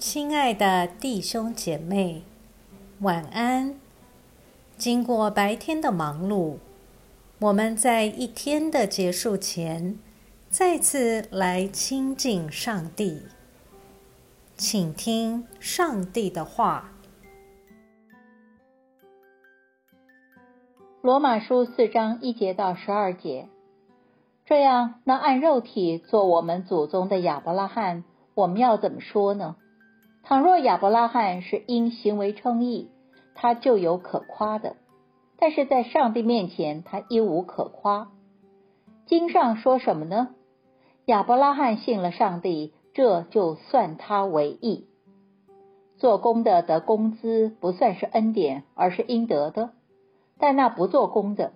亲爱的弟兄姐妹，晚安。经过白天的忙碌，我们在一天的结束前，再次来亲近上帝，请听上帝的话。罗马书四章一节到十二节。这样，那按肉体做我们祖宗的亚伯拉罕，我们要怎么说呢？倘若亚伯拉罕是因行为称义，他就有可夸的；但是在上帝面前，他一无可夸。经上说什么呢？亚伯拉罕信了上帝，这就算他为义。做工的得工资，不算是恩典，而是应得的；但那不做工的，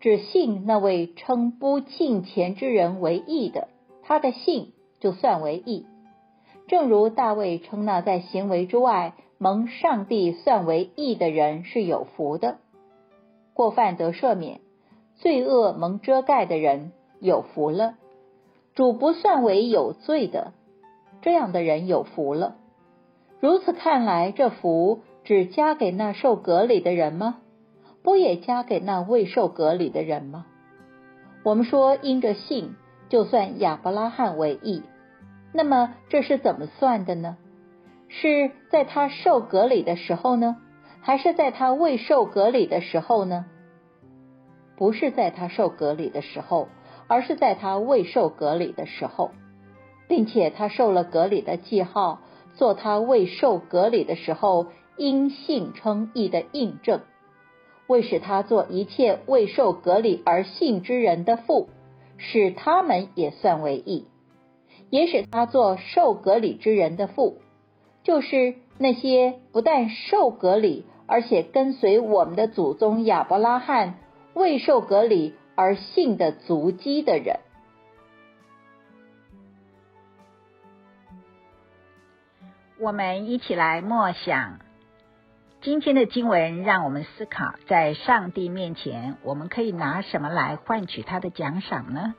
只信那位称不敬虔之人为义的，他的信就算为义。正如大卫称那在行为之外蒙上帝算为义的人是有福的，过犯得赦免，罪恶蒙遮盖的人有福了。主不算为有罪的，这样的人有福了。如此看来，这福只加给那受隔离的人吗？不也加给那未受隔离的人吗？我们说因着信，就算亚伯拉罕为义，那么这是怎么算的呢？是在他受隔离的时候呢，还是在他未受隔离的时候呢？不是在他受隔离的时候，而是在他未受隔离的时候，并且他受了隔离的记号，做他未受隔离的时候因信称义的印证。为使他做一切未受隔离而信之人的父，使他们也算为义；也使他做受隔离之人的父，就是那些不但受隔离，而且跟随我们的祖宗亚伯拉罕未受隔离而信的足迹的人。我们一起来默想。今天的经文让我们思考，在上帝面前，我们可以拿什么来换取他的奖赏呢？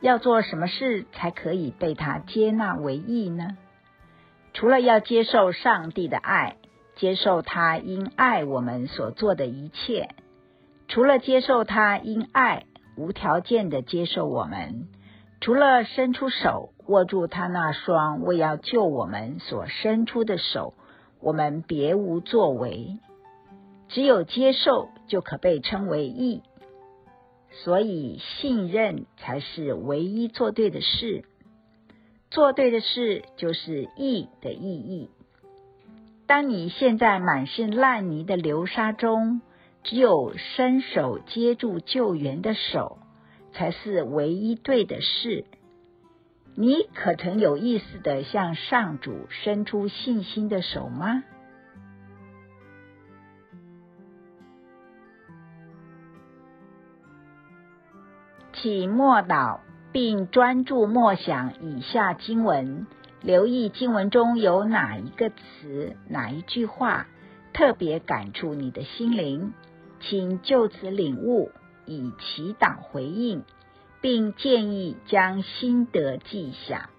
要做什么事才可以被他接纳为义呢？除了要接受上帝的爱，接受他因爱我们所做的一切；除了接受他因爱无条件的接受我们；除了伸出手握住他那双为要救我们所伸出的手。我们别无作为，只有接受就可被称为义。所以信任才是唯一做对的事。做对的事就是义的意义。当你现在满是烂泥的流沙中，只有伸手接住救援的手，才是唯一对的事。你可曾有意识的向上主伸出信心的手吗？请默祷，并专注默想以下经文，留意经文中有哪一个词、哪一句话特别感触你的心灵，请就此领悟，以祈祷回应。并建议将心得记下。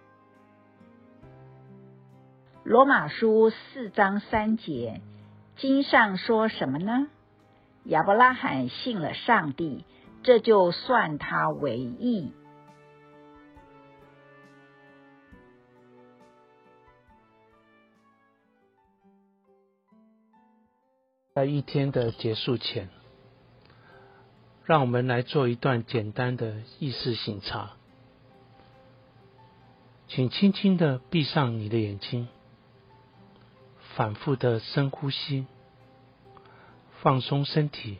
罗马书四章三节，经上说什么呢？亚伯拉罕信了上帝，这就算他为义。在一天的结束前。让我们来做一段简单的意识醒察，请轻轻的闭上你的眼睛，反复的深呼吸，放松身体，